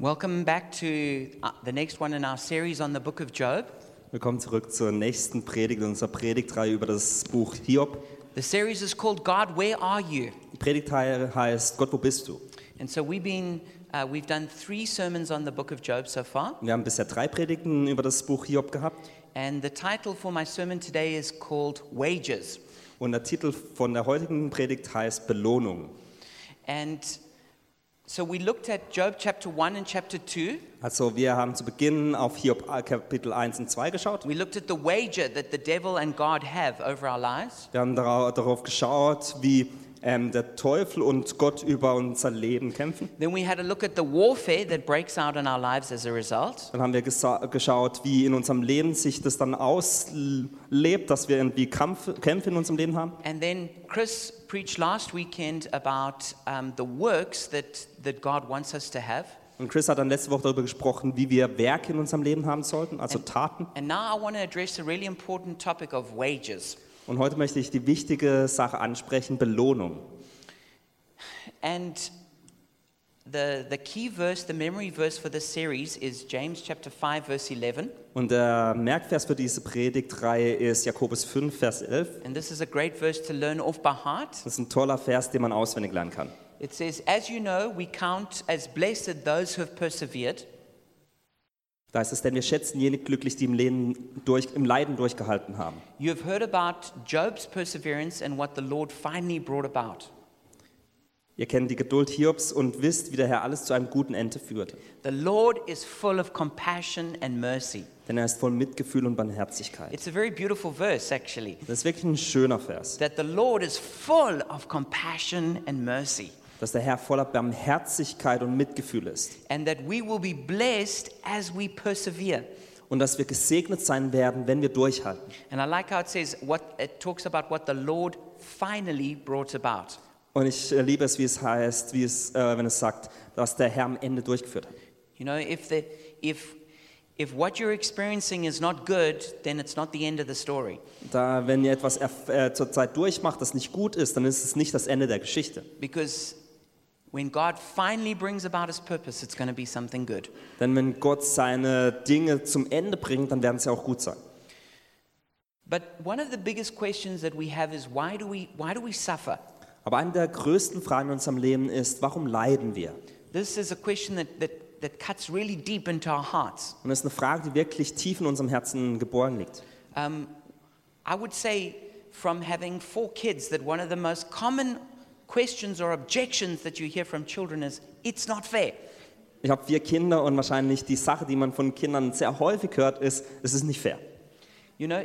Welcome back to uh, the next one in our series on the book of Job. Willkommen zurück zur nächsten Predigt unserer Predigtreihe über das Buch Hiob. The series is called God, Where Are You? Die Predigtreihe heißt Gott, wo bist du? And so we've been uh, we've done three sermons on the book of Job so far, Wir haben bisher drei Predigten über das Buch Hiob gehabt and the title for my sermon today is called Wages. und der Titel von der heutigen Predigt heißt Belohnung. And so we looked at Job chapter 1 and chapter 2. Also wir haben zu Beginn auf Hiob Kapitel 1 und 2 geschaut. We looked at the wager that the devil and God have over our lives. Wir haben dara- darauf geschaut, wie ähm, der Teufel und Gott über unser Leben kämpfen. Then we had a look at the warfare that breaks out in our lives as a result. Dann haben wir geschaut, wie in unserem Leben sich das dann auslebt, dass wir irgendwie Kampf, Kämpfe in unserem Leben haben. And then Chris preached last weekend about um, the works that, that God wants us to have. Und Chris hat dann letzte Woche darüber gesprochen, wie wir Werke in unserem Leben haben sollten, also Taten. And now I want to address a really important topic of wages. Und heute möchte ich die wichtige Sache ansprechen, Belohnung. And the, the key verse, the memory verse for this series is James chapter 5, verse 11. Und der Merkvers für diese Predigtreihe ist Jakobus 5, Vers 11. And this is a great verse to learn off by heart. Das ist ein toller Vers, den man auswendig lernen kann. It says, As you know, we count as blessed those who have persevered. Da heißt es, denn wir schätzen jene glücklich, die im, Leben durch, im Leiden durchgehalten haben. You have heard about Job's perseverance and what the Lord finally brought about. Ihr kennt die Geduld Hiobs und wisst, wie der Herr alles zu einem guten Ende führte. The Lord is full of compassion and mercy. Denn er ist voll Mitgefühl und Barmherzigkeit. It's a very beautiful verse, actually. Das ist wirklich ein schöner Vers, That the Lord is full of compassion and mercy. Dass der Herr voller Barmherzigkeit und Mitgefühl ist. And that we will be blessed as we persevere. Und dass wir gesegnet sein werden, wenn wir durchhalten. And I like how it says, what, it talks about what the Lord finally brought about. Und ich äh, liebe es, wie es heißt, wie es, äh, wenn es sagt, dass der Herr am Ende durchgeführt hat. You know, if, the, if, if what you're experiencing is not good, then it's not the end of the story. Da, wenn ihr etwas äh, zur Zeit durchmacht, das nicht gut ist, dann ist es nicht das Ende der Geschichte. Because when God finally brings about his purpose, it's going to be something good. Denn wenn Gott seine Dinge zum Ende bringt, dann werden sie auch gut sein. But one of the biggest questions that we have is why do we, why do we suffer? Aber eine der größten Fragen in unserem Leben ist, warum leiden wir? This is a question that, that, that cuts really deep into our hearts. Und das ist eine Frage, die wirklich tief in unserem Herzen geboren liegt. Um, I would say, from having four kids, that one of the most common questions or objections that you hear from children is, it's not fair. Ich habe vier Kinder und wahrscheinlich die Sache, die man von Kindern sehr häufig hört, ist, es ist nicht fair. You know,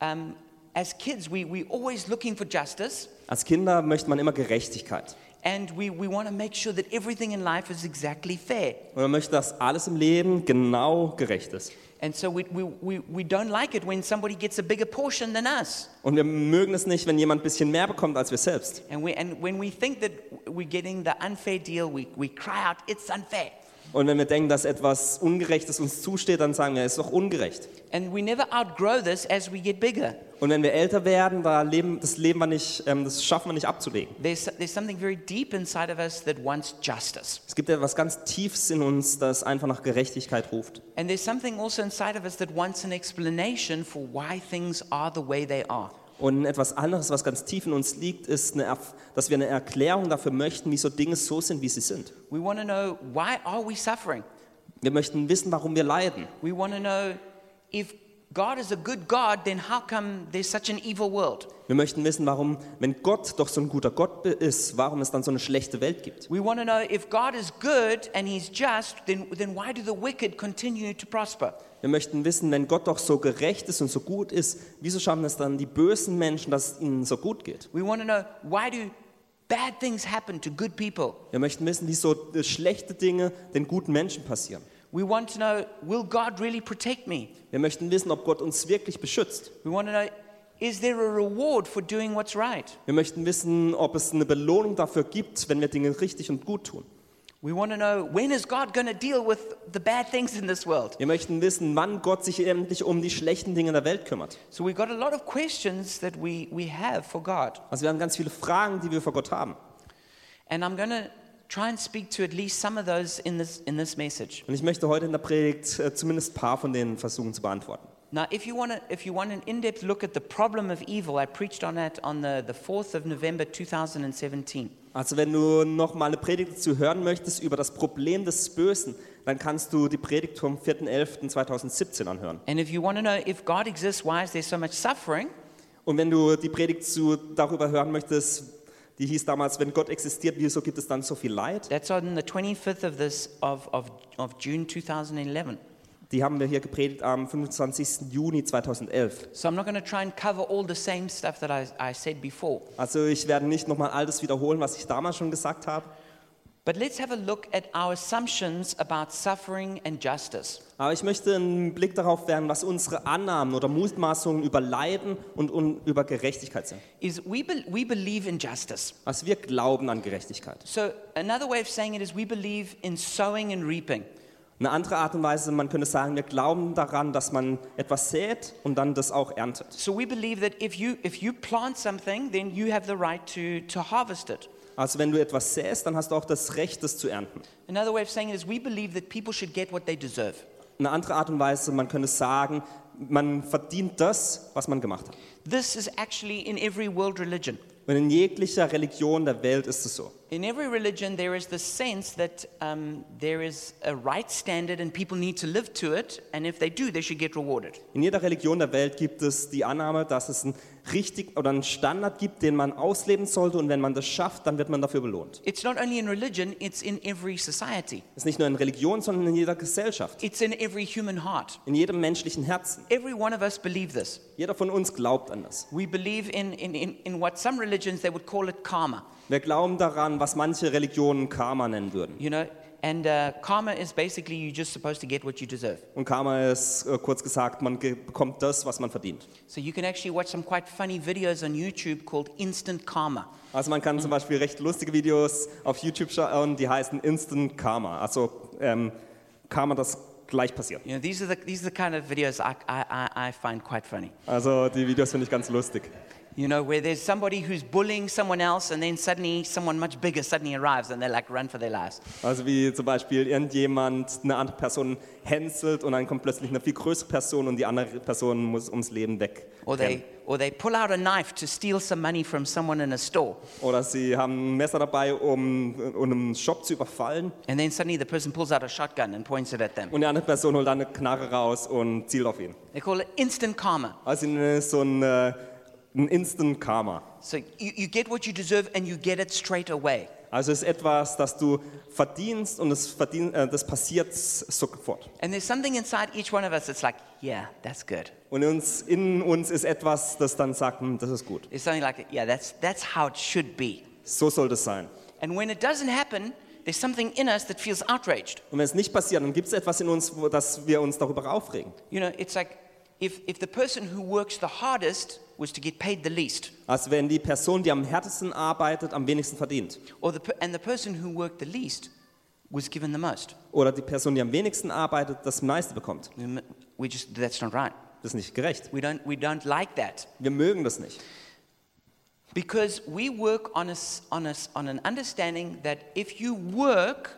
um, as kids, we, we're always looking for justice, Als Kinder möchte man immer Gerechtigkeit. and we, we want to make sure that everything in life is exactly fair. Und man möchte, dass alles im Leben genau gerecht ist. And so we, we, we, we don't like it when somebody gets a bigger portion than us. Und wir mögen es nicht, wenn jemand ein bisschen mehr bekommt als wir selbst. And, we, and when we think that we're getting the unfair deal, we, we cry out, it's unfair. Und wenn wir denken, dass etwas Ungerechtes uns zusteht, dann sagen wir, es ist doch ungerecht. And we never outgrow this as we get bigger. Und wenn wir älter werden, da leben, das leben wir nicht, ähm, das schaffen wir nicht abzulegen. There's, there's something very deep inside of us that wants justice. Es gibt etwas ganz Tiefs in uns, das einfach nach Gerechtigkeit ruft. And there's something also inside of us that wants an explanation for why things are the way they are. Und etwas anderes, was ganz tief in uns liegt, ist, eine, dass wir eine Erklärung dafür möchten, wieso Dinge so sind, wie sie sind. We want to know why are we suffering? Wir möchten wissen, warum wir leiden. We want to know if, God is a good God, then how come there's such an evil world? Wir möchten wissen, warum, wenn Gott doch so ein guter Gott ist, warum es dann so eine schlechte Welt gibt. We want to know if God is good and He's just, then, then why do the wicked continue to prosper? Wir möchten wissen, wenn Gott doch so gerecht ist und so gut ist, wieso schaffen es dann die bösen Menschen, dass es ihnen so gut geht? We want to know why do bad things happen to good people? Wir möchten wissen, wieso schlechte Dinge den guten Menschen passieren. We want to know will God really protect me? Wir möchten wissen, ob Gott uns wirklich beschützt. We want to know is there a reward for doing what's right? Wir möchten wissen, ob es eine Belohnung dafür gibt, wenn wir Dinge richtig und gut tun. We want to know when is God going to deal with the bad things in this world? Wir möchten wissen, wann Gott sich endlich um die schlechten Dinge der Welt kümmert. So we've got a lot of questions that we, we have for God. Also wir haben ganz viele Fragen, die wir vor Gott haben. And I'm going to try and speak to at least some of those in this, in this message. Und ich möchte heute in der Predigt äh, zumindest ein paar von denen versuchen zu beantworten. Now, if you want, to, if you want an in depth look at the problem of evil, I preached on that on the, the 4th of November 2017. Also wenn du noch mal eine Predigt dazu hören möchtest über das Problem des Bösen, dann kannst du die Predigt vom 4.11.2017 anhören. And if you want to know if God exists, why is there so much suffering? Und wenn du die Predigt zu, darüber hören möchtest, die hieß damals, wenn Gott existiert, wieso gibt es dann so viel Leid? That's on the 25th of, this, of, of, of June 2011. Die haben wir hier gepredigt am 25. Juni 2011. So I'm not going to try and cover all the same stuff that I, I said before. Also ich werde nicht nochmal all das wiederholen, was ich damals schon gesagt habe. But let's have a look at our assumptions about suffering and justice. Aber ich möchte einen Blick darauf werfen, was unsere Annahmen oder Mutmaßungen über Leiden und, und über Gerechtigkeit sind. Is we, be, we believe in justice. Also wir glauben an Gerechtigkeit. So another way of saying it is we believe in sowing and reaping. Eine andere Art und Weise, man könnte sagen, wir glauben daran, dass man etwas sät und dann das auch erntet. So we believe that if you, if you plant something, then you have the right to, to harvest it. Also wenn du etwas säst, dann hast du auch das Recht, das zu ernten. Another way of saying it is we believe that people should get what they deserve. Eine andere Art und Weise, man könnte sagen, man verdient das, was man gemacht hat. This is actually in every world religion. Und in jeglicher Religion der Welt ist es so. In every religion, there is this sense that um, there is a right standard and people need to live to it, and if they do, they should get rewarded. In jeder Religion der Welt gibt es die Annahme, dass es einen richtig oder einen Standard gibt, den man ausleben sollte und wenn man das schafft, dann wird man dafür belohnt. It's not only in religion, it's in every society, Das ist nicht nur in Religion, sondern in jeder Gesellschaft, it's in every human heart. in jedem menschlichen Herzen. Every one of us believe this. Jeder von uns glaubt an das. We believe in, in, in, in what some religions they would call it karma. Wir glauben daran, was manche Religionen Karma nennen würden. You know, and uh, karma is basically you're just supposed to get what you deserve. Und Karma ist äh, kurz gesagt, man ge- bekommt das, was man verdient. So you can actually watch some quite funny videos on YouTube called Instant Karma. Also man kann zum Beispiel recht lustige Videos auf YouTube schauen, die heißen Instant Karma. Also ähm, Karma, das gleich passiert. You know, these are the, these are the kind of videos I, I, I- I find quite funny. Also die Videos finde ich ganz lustig. You know, where there's somebody who's bullying someone else and then suddenly someone much bigger suddenly arrives and they like run for their lives. Also wie zum Beispiel irgendjemand eine andere Person hänselt und dann kommt plötzlich eine viel größere Person und die andere Person muss ums Leben weg. Or they, or they pull out a knife to steal some money from someone in a store. Oder sie haben ein Messer dabei, um, um einen Shop zu überfallen And then suddenly the person pulls out a shotgun and points it at them. und die andere Person holt dann eine Knarre raus und zielt auf ihn. They call it instant karma. Also so ein, ein Instant Karma. So you, you get what you deserve and you get it straight away. Also es ist etwas, das du verdienst und es verdien, äh, das passiert sofort. And there's something inside each one of us that's like, yeah, that's good. Und in uns, in uns ist etwas, das dann sagt, hm, das ist gut. There's something like, yeah, that's, that's how it should be. So soll das sein. And when it doesn't happen, there's something in us that feels outraged. Und wenn es nicht passiert, dann gibt es etwas in uns, wo, dass wir uns darüber aufregen. You know, it's like if, if the person who works the hardest was to get paid the least, Also wenn die Person, die am härtesten arbeitet, am wenigsten verdient. or the, and the person who worked the least was given the most. Oder die Person, die am wenigsten arbeitet, das meiste bekommt. We just, that's not right. Das ist nicht gerecht. We don't, we don't like that. Wir mögen das nicht. Because we work on, a, on, a, on an understanding that if you work,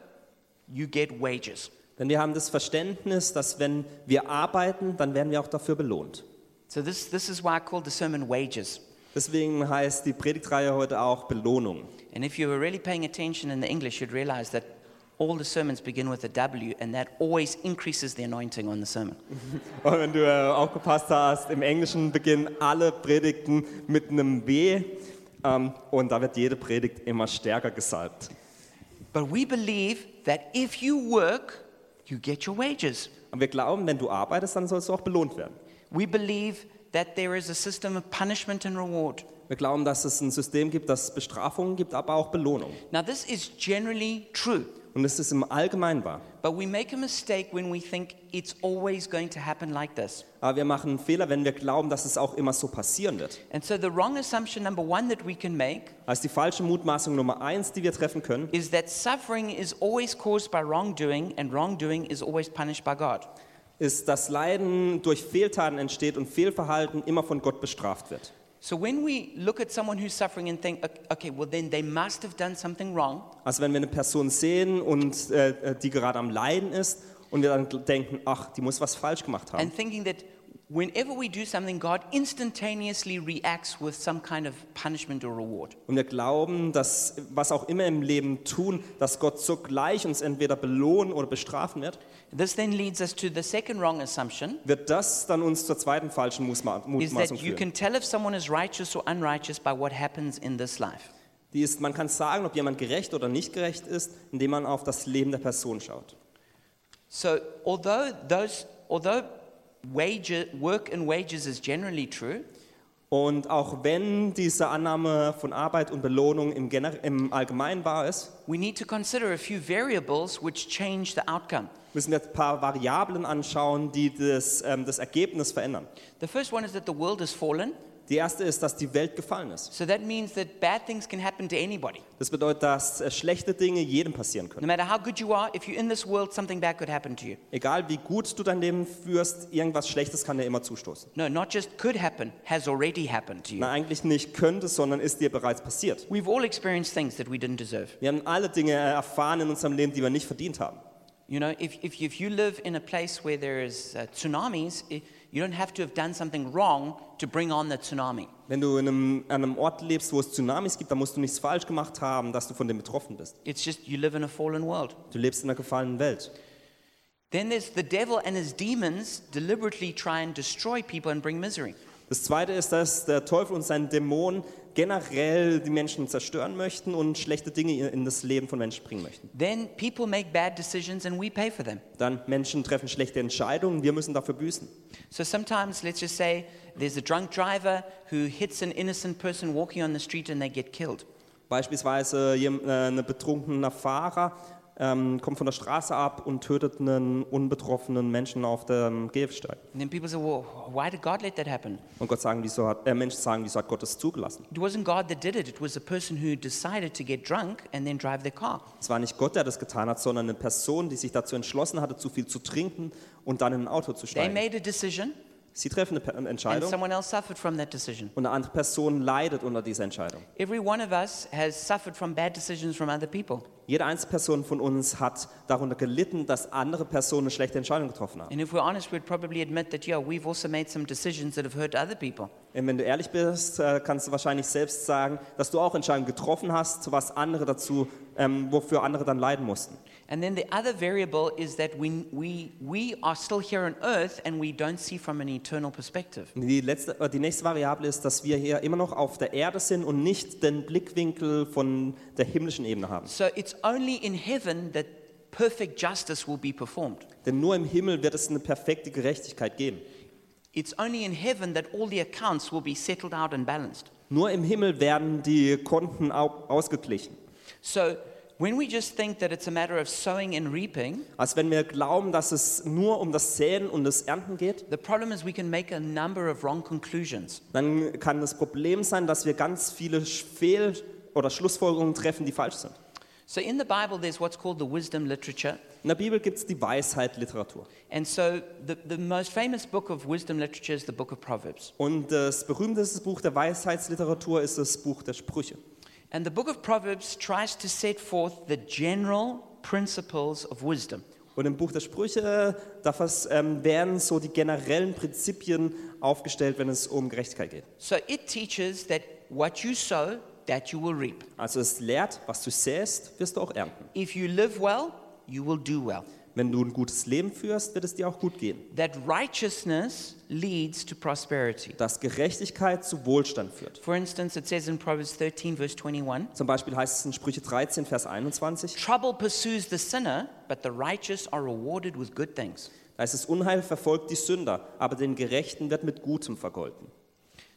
you get wages. Denn wir haben das Verständnis, dass wenn wir arbeiten, dann werden wir auch dafür belohnt. So this, this is why I called the sermon wages. Deswegen heißt die Predigtreihe heute auch Belohnung. And if you were really paying attention in the English, you'd realize that all the sermons begin with a W, and that always increases the anointing on the sermon. Und wenn du äh, aufgepasst hast, im Englischen beginnen alle Predigten mit einem W ähm, und da wird jede Predigt immer stärker gesalbt. But we believe that if you work, you get your wages. Und wir glauben, wenn du arbeitest, dann sollst du auch belohnt werden. We believe that there is a system of punishment and reward. Wir glauben, dass es ein System gibt, das Bestrafungen gibt, aber auch Belohnungen. Now, this is generally true, Und es ist im Allgemeinen wahr. but we make a mistake when we think it's always going to happen like this. Aber wir machen einen Fehler, wenn wir glauben, dass es auch immer so passieren wird. And so, the wrong assumption number one that we can make Also die falsche Mutmaßung Nummer eins, die wir treffen können, is that suffering is always caused by wrongdoing, and wrongdoing is always punished by God. Ist, dass Leiden durch Fehltaten entsteht und Fehlverhalten immer von Gott bestraft wird. So, when we look at someone who's suffering and think, "Ok- okay, well, then they must have done something wrong, Also wenn wir eine Person sehen und äh, die gerade am Leiden ist und wir dann denken, ach, die muss was falsch gemacht haben. and thinking that whenever we do something, God instantaneously reacts with some kind of punishment or reward. Und wir glauben, dass was auch immer im Leben tun, dass Gott sogleich uns entweder belohnen oder bestrafen wird, This then leads us to the second wrong assumption wird das dann uns zur zweiten falschen Mutma- is that you führen. can tell if someone is righteous or unrighteous by what happens in this life. Die ist, man kann sagen, ob jemand gerecht oder nicht gerecht ist, indem man auf das Leben der Person schaut. So, although those, although wage, work and wages is generally true, Und auch wenn diese Annahme von Arbeit und Belohnung im, im Allgemeinen wahr ist, we need to consider a few variables which change the outcome. müssen wir ein paar Variablen anschauen, die das, ähm, das Ergebnis verändern. The first one is that the world has fallen. Die erste ist, dass die Welt gefallen ist. So that means that bad things can happen to anybody. Das bedeutet, dass äh, schlechte Dinge jedem passieren No können. matter how good you are, if you're in this world, something bad could happen to you. Egal wie gut du dein Leben führst, irgendwas Schlechtes kann dir immer zustoßen. No, not just could happen, has already happened to you. Na, eigentlich nicht könnte, sondern ist dir bereits passiert. We've all experienced things that we didn't deserve. Wir haben alle Dinge erfahren in unserem Leben, die wir nicht verdient haben. You know, if, if, if you live in a place where there is uh, tsunamis, i you don't have to have done something wrong to bring on the tsunami. Wenn du in einem, an einem Ort lebst, wo es Tsunamis gibt, dann musst du nichts falsch gemacht haben, dass du von dem betroffen bist. It's just you live in a fallen world. Du lebst in einer gefallenen Welt. Then there's the devil and his demons deliberately try and destroy people and bring misery. Das zweite ist, dass der Teufel und seine Dämonen generell die Menschen zerstören möchten und schlechte Dinge in das Leben von Menschen bringen möchten. Then people make bad decisions and we pay for them. Dann Menschen treffen schlechte Entscheidungen, wir müssen dafür büßen. So sometimes, let's just say, there's a drunk driver who hits an innocent person walking on the street and they get killed. Beispielsweise äh, ein betrunkener Fahrer ähm, kommt von der Straße ab und tötet einen unbetroffenen Menschen auf dem Gehsteig. And then people say, well, why did God let that happen? Und Gott sagen, wieso hat, äh, Menschen sagen, wieso hat Gott das zugelassen? It wasn't God that did it, it was a person who decided to get drunk and then drive their car. Es war nicht Gott, der das getan hat, sondern eine Person, die sich dazu entschlossen hatte, zu viel zu trinken und dann in ein Auto zu They steigen. made a decision Sie treffen eine Entscheidung und eine andere Person leidet unter dieser Entscheidung. Every one of us has suffered from bad decisions from other people. Jede einzelne Person von uns hat darunter gelitten, dass andere Personen schlechte Entscheidung getroffen haben. And if we're honest, we'd probably admit that, yeah, we've also made some decisions that have hurt other people. Und wenn du ehrlich bist, äh, kannst du wahrscheinlich selbst sagen, dass du auch Entscheidungen getroffen hast, was andere dazu, ähm, wofür andere dann leiden mussten. And then the other variable is that we, we, we are still here on earth and we don't see from an eternal perspective. Und Die, letzte, äh, die nächste Variable ist, dass wir hier immer noch auf der Erde sind und nicht den Blickwinkel von der himmlischen Ebene haben. So it's only in heaven that perfect justice will be performed. Denn nur im Himmel wird es eine perfekte Gerechtigkeit geben. It's only in heaven that all the accounts will be settled out and balanced. Nur im Himmel werden die Konten au ausgeglichen. So when we just think that it's a matter of sowing and reaping, Als wenn wir glauben, dass es nur um das Säen und das Ernten geht, the problem is we can make a number of wrong conclusions. dann kann das Problem sein, dass wir ganz viele Fehl- oder Schlussfolgerungen treffen, die falsch sind. So in the Bible, there's what's called the wisdom literature. In der Bibel gibt es die Weisheit-Literatur. And so the, the most famous book of wisdom literature is the book of Proverbs. Und das berühmteste Buch der Weisheitsliteratur ist das Buch der Sprüche. And the book of Proverbs tries to set forth the general principles of wisdom. Und im Buch der Sprüche, da vers- ähm, werden so die generellen Prinzipien aufgestellt, wenn es um Gerechtigkeit geht. So it teaches that what you sow, that you will reap. Also es lehrt, was du säst, wirst du auch ernten. If you live well, you will do well. Wenn du ein gutes Leben führst, wird es dir auch gut gehen. That righteousness leads to prosperity. Dass Gerechtigkeit zu Wohlstand führt. For instance, it says in Proverbs 13, verse 21 Zum Beispiel heißt es in Sprüche 13, Vers 21, Trouble pursues the sinner, but the righteous are rewarded with good things. da heißt es, Unheil verfolgt die Sünder, aber den Gerechten wird mit Gutem vergolten.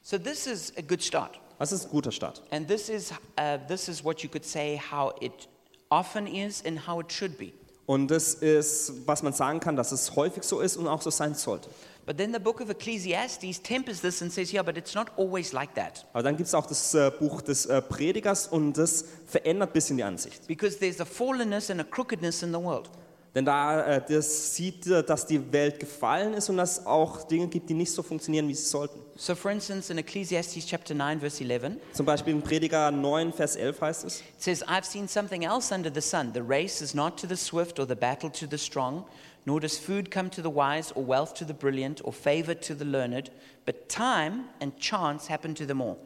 So, this is a good start. Das ist ein guter Start. And this is, uh, this is what you could say how it often is and how it should be. Und das ist, was man sagen kann, dass es häufig so ist und auch so sein sollte. But then the book of Ecclesiastes tempers this and says, yeah, but it's not always like that. Aber dann gibt es auch das äh, Buch des äh, Predigers und das verändert ein bisschen die Ansicht. Because there's a fallenness and a crookedness in the world. Denn da äh, das sieht, dass die Welt gefallen ist und dass es auch Dinge gibt, die nicht so funktionieren, wie sie sollten. So, for instance, in Ecclesiastes chapter 9, verse 11, Zum Beispiel in Prediger 9, Vers 11 heißt es, it says, I've seen something else under the sun. The race is not to the swift or the battle to the strong, nor does food come to the wise or wealth to the brilliant or favor to the learned, but time and chance happen to them all.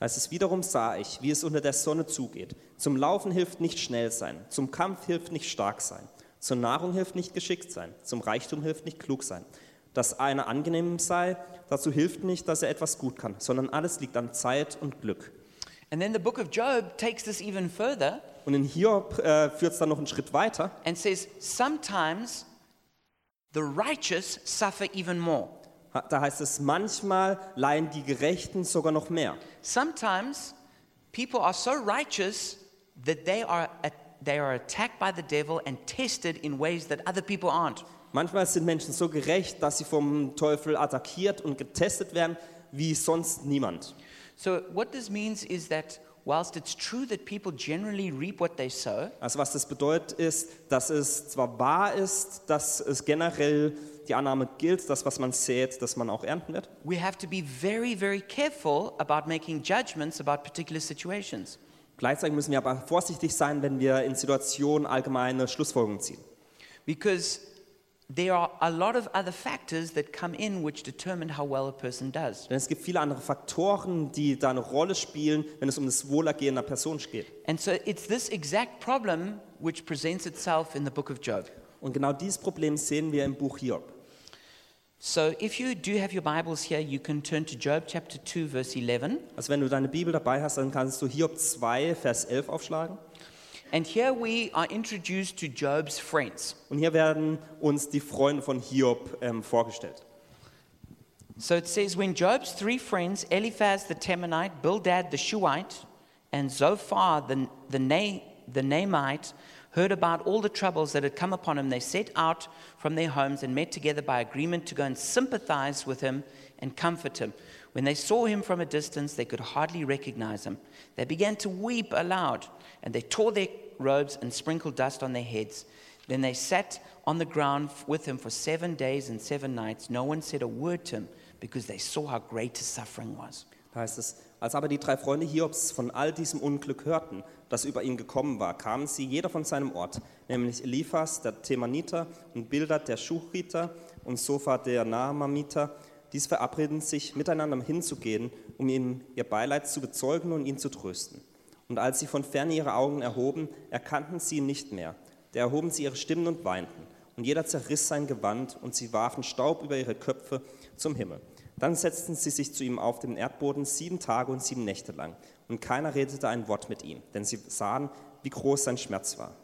Als es wiederum sah ich, wie es unter der Sonne zugeht. Zum Laufen hilft nicht schnell sein, zum Kampf hilft nicht stark sein, zur Nahrung hilft nicht geschickt sein, zum Reichtum hilft nicht klug sein. Dass einer angenehm sei, dazu hilft nicht, dass er etwas gut kann, sondern alles liegt an Zeit und Glück. And then the book of Job takes this even further Und in Hiob äh, führt es dann noch einen Schritt weiter and says, sometimes the righteous suffer even more. Da heißt es, manchmal leihen die Gerechten sogar noch mehr. Sometimes people are so righteous that they are, they are attacked by the devil and tested in ways that other people aren't. Manchmal sind Menschen so gerecht, dass sie vom Teufel attackiert und getestet werden wie sonst niemand. So, what this means is that whilst it's true that people generally reap what they sow, Also was das bedeutet ist, dass es zwar wahr ist, dass es generell die Annahme gilt, dass was man sät, dass man auch ernten wird. we have to be very, very careful about making judgments about particular situations. Gleichzeitig müssen wir aber vorsichtig sein, wenn wir in Situationen allgemeine Schlussfolgerungen ziehen. Because there are a lot of other factors that come in which determine how well a person does. Denn es gibt viele andere Faktoren, die da eine Rolle spielen, wenn es um das Wohlergehen einer Person geht. And so it's this exact problem which presents itself in the book of Job. Und genau dieses Problem sehen wir im Buch Hiob. So if you do have your Bibles here, you can turn to Job chapter 2, verse 11. Also wenn du deine Bibel dabei hast, dann kannst du Hiob 2, Vers 11 aufschlagen. And here we are introduced to Job's friends. Und hier werden uns die Freunde von Hiob ähm, vorgestellt. So it says, When Job's three friends, Eliphaz the Temanite, Bildad the Shuhite, and Zophar the, the, Na- the Naamite, heard about all the troubles that had come upon him, they set out from their homes and met together by agreement to go and sympathize with him and comfort him. When they saw him from a distance, they could hardly recognize him. They began to weep aloud, and they tore their robes and sprinkled dust on their heads. Then they sat on the ground with him for seven days and seven nights. No one said a word to him because they saw how great his suffering was. Heißt es, als aber die drei Freunde Hiobs von all diesem Unglück hörten, das über ihn gekommen war, kamen sie jeder von seinem Ort, nämlich Eliphas, der Themaniter, und Bildad, der Schuchriter, und Sofa, der Naamamiter. Dies verabredeten sich, miteinander hinzugehen, um ihm ihr Beileid zu bezeugen und ihn zu trösten. Und als sie von ferne ihre Augen erhoben, erkannten sie ihn nicht mehr. Da erhoben sie ihre Stimmen und weinten. Und jeder zerriss sein Gewand, und sie warfen Staub über ihre Köpfe zum Himmel. Dann setzten sie sich zu ihm auf den Erdboden sieben Tage und sieben Nächte lang. Und keiner redete ein Wort mit ihm, denn sie sahen, wie groß sein Schmerz war.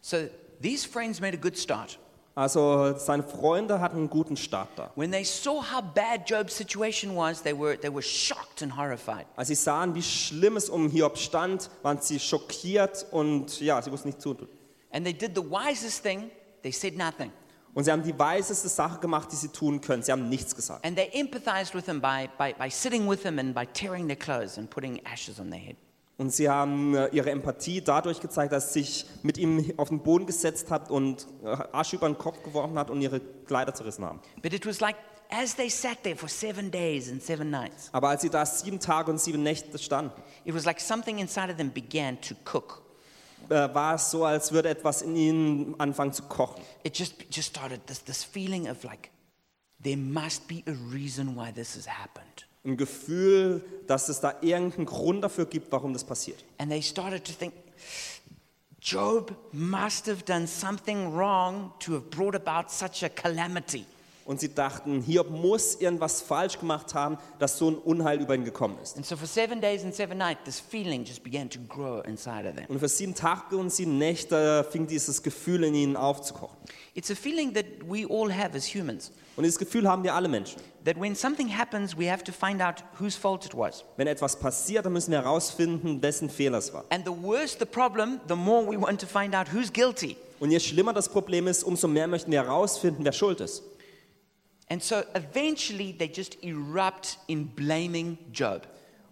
So these friends made a good start. Also seine Freunde hatten einen guten Start da. When they saw how bad Job's situation was, they were, they were shocked and horrified. Als sie sahen, wie schlimm es um Hiob stand, waren sie schockiert und ja, sie wussten nicht zu tun. And they did the wisest thing, they said nothing. Und sie haben die weiseste Sache gemacht, die sie tun können. Sie haben nichts gesagt. And they empathized with him by, by, by sitting with him and by tearing their clothes and putting ashes on their head. Und sie haben äh, ihre Empathie dadurch gezeigt, dass sie sich mit ihm auf den Boden gesetzt hat und äh, Asche über den Kopf geworfen hat und ihre Kleider zerrissen haben. But it was like as they sat there for seven days and seven nights, Aber als sie da sieben Tage und sieben Nächte standen, it was like something inside of them began to cook. Äh, war es so, als würde etwas in ihnen anfangen zu kochen. It just, just started this, this feeling of like, there must be a reason why this has happened. Ein Gefühl, dass es da irgendeinen Grund dafür gibt, warum das passiert. And they started to think, Job must have done something wrong to have brought about such a calamity. Und sie dachten, Hiob muss irgendwas falsch gemacht haben, dass so ein Unheil über ihn gekommen ist. And so for seven days and seven nights, this feeling just began to grow inside of them. Und für sieben Tage und sieben Nächte fing dieses Gefühl in ihnen aufzukochen. It's a feeling that we all have as humans. Und dieses Gefühl haben wir alle Menschen. That when something happens, we have to find out whose fault it was. Wenn etwas passiert, dann müssen wir herausfinden, wessen Fehler es war. And the worse the problem, the more we want to find out who's guilty. Und je schlimmer das Problem ist, umso mehr möchten wir herausfinden, wer schuld ist. And so eventually they just erupt in blaming Job.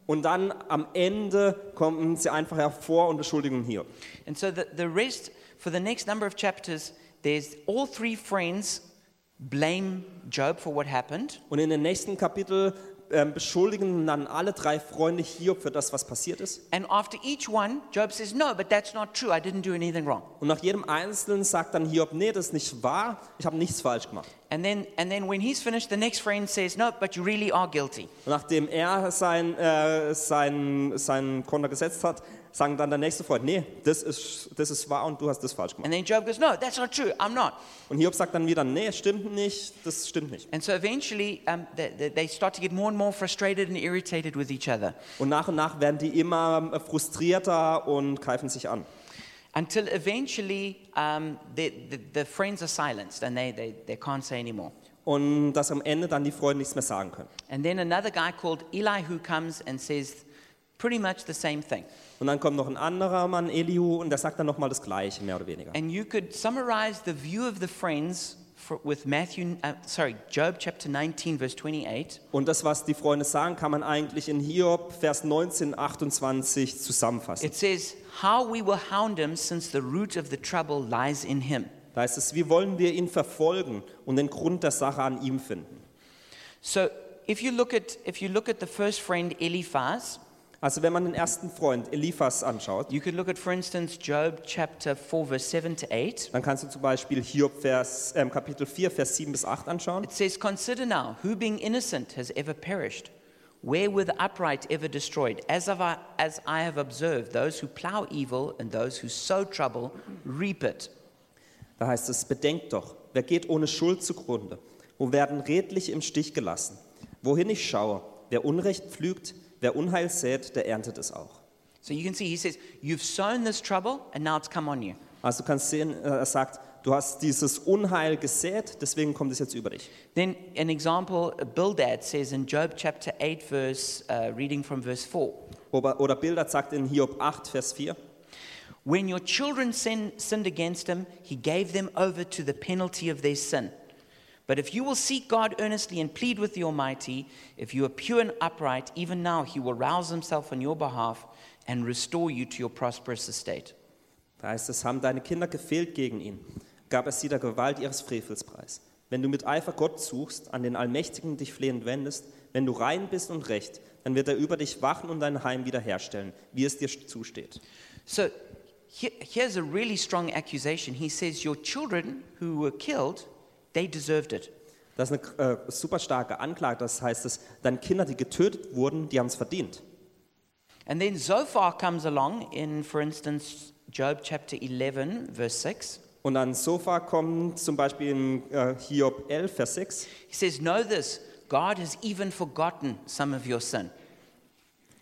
Und dann am Ende kommen sie einfach hervor und beschuldigen Hiob. And so the, the rest, for the next number of chapters, there's all three friends blame Job for what happened. Und in den nächsten Kapitel ähm, beschuldigen dann alle drei Freunde Hiob für das, was passiert ist. And after each one, Job says, No, but that's not true. I didn't do anything wrong. Und nach jedem Einzelnen sagt dann Hiob, nee, das ist nicht wahr, ich habe nichts falsch gemacht. And then, and then when he's finished, the next friend says, No, but you really are guilty. Und nachdem er sein, äh, sein, sein Konter gesetzt hat, sagen dann der nächste Freund, nee, das ist, das ist wahr und du hast das falsch gemacht. And then Job goes, No, that's not true. I'm not. Und Hiob sagt dann wieder, nee, stimmt nicht, das stimmt nicht. And so eventually um, they, they- start to get more and more frustrated and irritated with each other Und nach und nach werden die immer äh, frustrierter und greifen sich an. until eventually um, the, the, the friends are silenced and they, they, they can't say anymore. Und dass am Ende dann die Freunde nichts mehr sagen können. And then another guy called Eli who comes and says pretty much the same thing. Und dann kommt noch ein anderer Mann, Elihu, und der sagt dann nochmal das Gleiche, mehr oder weniger. And you could summarize the view of the friends for, with Matthew, uh, sorry, Job chapter 19, verse 28. Und das, was die Freunde sagen, kann man eigentlich in Hiob, Vers 19, 28 zusammenfassen. It says, How we will hound him since the root of the trouble lies in him. Da heißt es, wie wollen wir ihn verfolgen und den Grund der Sache an ihm finden? So if you look at, if you look at the first friend, Eliphaz, Also wenn man den ersten Freund Eliphas anschaut, you could look at, for instance, Job chapter 4, verse 7 to 8. dann kannst du zum Beispiel Hiob Vers, ähm, Kapitel 4, Vers 7 bis 8 anschauen. It says, Consider now, who being innocent has ever perished? Where were the upright ever destroyed? As, I, as I have observed, those who plow evil and those who sow trouble reap it. Da heißt es, bedenkt doch, wer geht ohne Schuld zugrunde? Wo werden Redliche im Stich gelassen? Wohin ich schaue, wer Unrecht pflügt, wer Unheil sät, der erntet es auch. So you can see, he says, You've sown this trouble and now it's come on you. Also du kannst sehen, äh, er sagt, du hast dieses Unheil gesät, deswegen kommt es jetzt über dich. Then an example, Bildad says in Job chapter 8, verse, uh, reading from verse 4. Oder, oder Bildert sagt in Hiob 8, Vers 4, When your children sin, sinned against him, he gave them over to the penalty of their sin. But if you will seek God earnestly and plead with the Almighty, if you are pure and upright, even now he will rouse himself on your behalf and restore you to your prosperous estate. da heißt es, haben deine Kinder gefehlt gegen ihn, gab es sie der Gewalt ihres Frevels preis. Wenn du mit Eifer Gott suchst, an den Allmächtigen dich flehend wendest, wenn du rein bist und recht, dann wird er über dich wachen und dein Heim wiederherstellen, wie es dir zusteht. So here, here's a really strong accusation. He says, Your children who were killed, they deserved it. Das ist eine äh, super starke Anklage, das heißt, dass deine Kinder, die getötet wurden, die haben es verdient. And then Zophar comes along in, for instance, Job chapter 11, verse 6. Und dann Sofa kommt zum Beispiel in äh, Hiob 11, Vers 6. He says, Know this God has even forgotten some of your sin.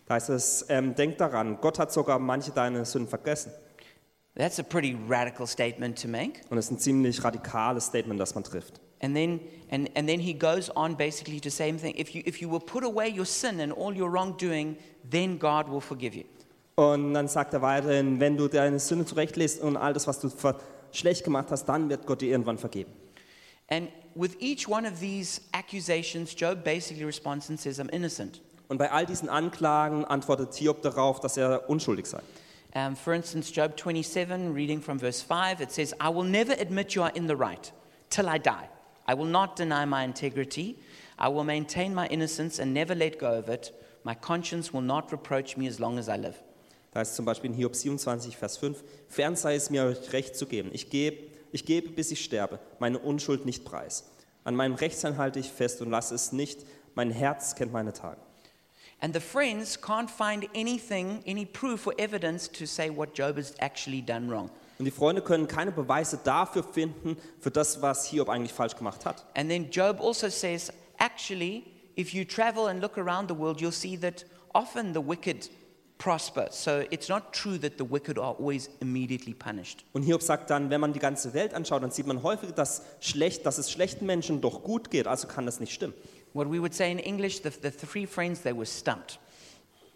Da heißt es, ähm, denk daran, Gott hat sogar manche deine Sünden vergessen. That's a pretty radical statement to make. Und es ist ein ziemlich radikales Statement, das man trifft. And then, and, and then he goes on basically to same thing. If you, if you will put away your sin and all your wrongdoing, then God will forgive you. Und dann sagt er weiterhin, wenn du deine Sünde zurechtlässt und all das, was du schlecht gemacht hast, dann wird Gott dir irgendwann vergeben. And with each one of these accusations, Job basically responds and says, I'm innocent. Und bei all diesen Anklagen antwortet Hiob darauf, dass er unschuldig sei. Um, for instance, Job 27, reading from verse 5, it says, I will never admit you are in the right till I die. I will not deny my integrity. I will maintain my innocence and never let go of it. My conscience will not reproach me as long as I live. Da es zum Beispiel in Hiob 27, Vers 5, Fern sei es mir, euch Recht zu geben. Ich gebe, ich gebe, bis ich sterbe, meine Unschuld nicht preis. An meinem Rechtssein halte ich fest und lasse es nicht. Mein Herz kennt meine Tage. And the friends can't find anything, any proof or evidence to say what Job has actually done wrong. Und die Freunde können keine Beweise dafür finden, für das, was Hiob eigentlich falsch gemacht hat. And then Job also says, actually, if you travel and look around the world, you'll see that often the wicked prosper. So it's not true that the wicked are always immediately punished. Und Hiob sagt dann, wenn man die ganze Welt anschaut, dann sieht man häufig, dass, schlecht, dass es schlechten Menschen doch gut geht. Also kann das nicht stimmen. What we would say in English, the, the three friends, they were stumped.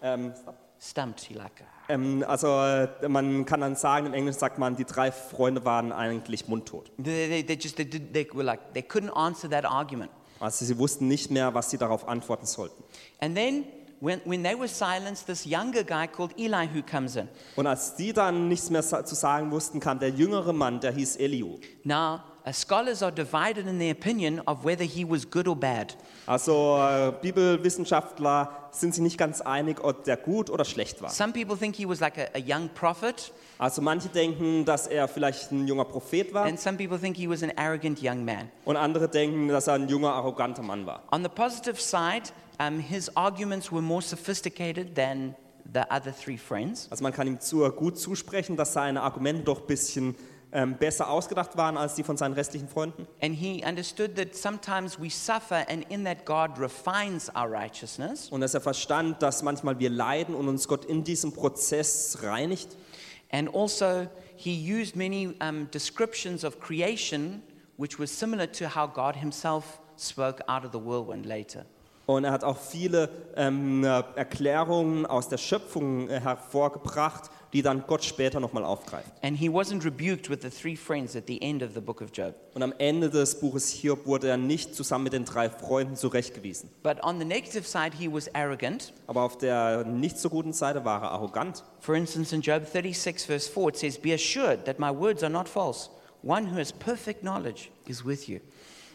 Ähm, Stumped, you like. ähm, also äh, man kann dann sagen, im Englisch sagt man, die drei Freunde waren eigentlich mundtot. They, they, they just, they, did, they were like, they couldn't answer that argument. Also sie wussten nicht mehr, was sie darauf antworten sollten. And then when, when they were silenced, this younger guy called Eli who comes in. Und als die dann nichts mehr zu sagen wussten, kam der jüngere Mann, der hieß Eliu. Now, uh, scholars are divided in their opinion of whether he was good or bad. Also äh, Bibelwissenschaftler sind sich nicht ganz einig, ob der gut oder schlecht war. Some people think he was like a, a young prophet, Also manche denken, dass er vielleicht ein junger Prophet war and some people think he was an arrogant young man. und andere denken, dass er ein junger, arroganter Mann war. On the positive side, um, his arguments were more sophisticated than the other three friends. Also man kann ihm zu, gut zusprechen, dass seine Argumente doch ein bisschen ähm, besser ausgedacht waren als die von seinen restlichen Freunden. And he understood that sometimes we suffer, and in that God refines our righteousness. Und dass er verstand, dass manchmal wir leiden und uns Gott in diesem Prozess reinigt. And also, he used many um, descriptions of creation, which was similar to how God himself spoke out of the whirlwind later. Und er hat auch viele ähm, äh, Erklärungen aus der Schöpfung äh, hervorgebracht, die dann Gott später nochmal aufgreift. And he wasn't rebuked with the three friends at the end of the book of Job. Und am Ende des Buches Hiob wurde er nicht zusammen mit den drei Freunden zurechtgewiesen. But on the negative side, he was arrogant. Aber auf der nicht so guten Seite war er arrogant. For instance, in Job 36, verse 4, it says, Be assured that my words are not false. One who has perfect knowledge is with you.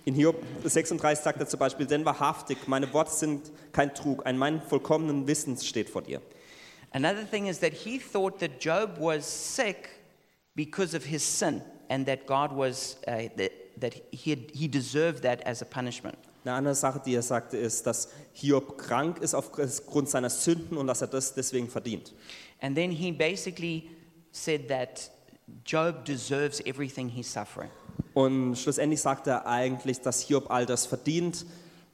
In Hiob 36 sagt er zum Beispiel, denn wahrhaftig, meine Worte sind kein Trug, ein Mann vollkommenen Wissens steht vor dir. Another thing is that he thought that Job was sick because of his sin and that God was, uh, that, that he, had, he deserved that as a punishment. Eine andere Sache, die er sagte, ist, dass Hiob krank ist aufgrund seiner Sünden und dass er das deswegen verdient. And then he basically said that Job deserves everything he's suffering. Und schlussendlich sagt er eigentlich, dass Hiob all das verdient,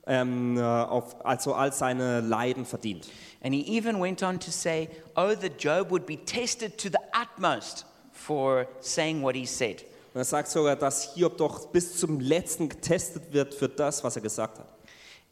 ähm, äh, auf, also all seine Leiden verdient. And he even went on to say, Oh, that Job would be tested to the utmost for saying what he said. Und er sagt sogar, dass Hiob doch bis zum Letzten getestet wird für das, was er gesagt hat.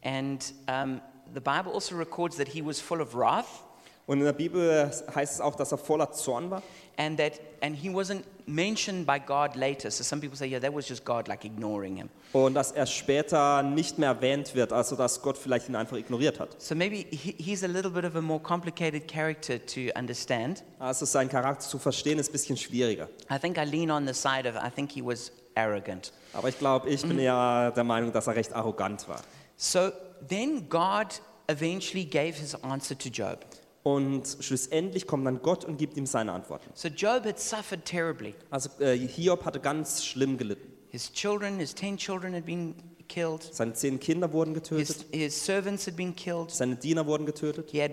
And um, the Bible also records that he was full of wrath Und in der Bibel heißt es auch, dass er voller Zorn war. and that and he wasn't mentioned by God later. So some people say, yeah, that was just God like ignoring him. Und dass er später nicht mehr erwähnt wird, also dass Gott vielleicht ihn einfach ignoriert hat. So maybe he, he's a little bit of a more complicated character to understand. Also sein Charakter zu verstehen ist ein bisschen schwieriger. I think I lean on the side of I think he was arrogant. Aber ich glaube, ich bin eher der Meinung, dass er recht arrogant war. So then God eventually gave his answer to Job. Und schlussendlich kommt dann Gott und gibt ihm seine Antworten. So Job had suffered terribly. Also äh, Hiob hatte ganz schlimm gelitten. His children, his 10 children had been killed. Seine zehn Kinder wurden His, getötet, his servants had been killed. seine Diener wurden getötet, He had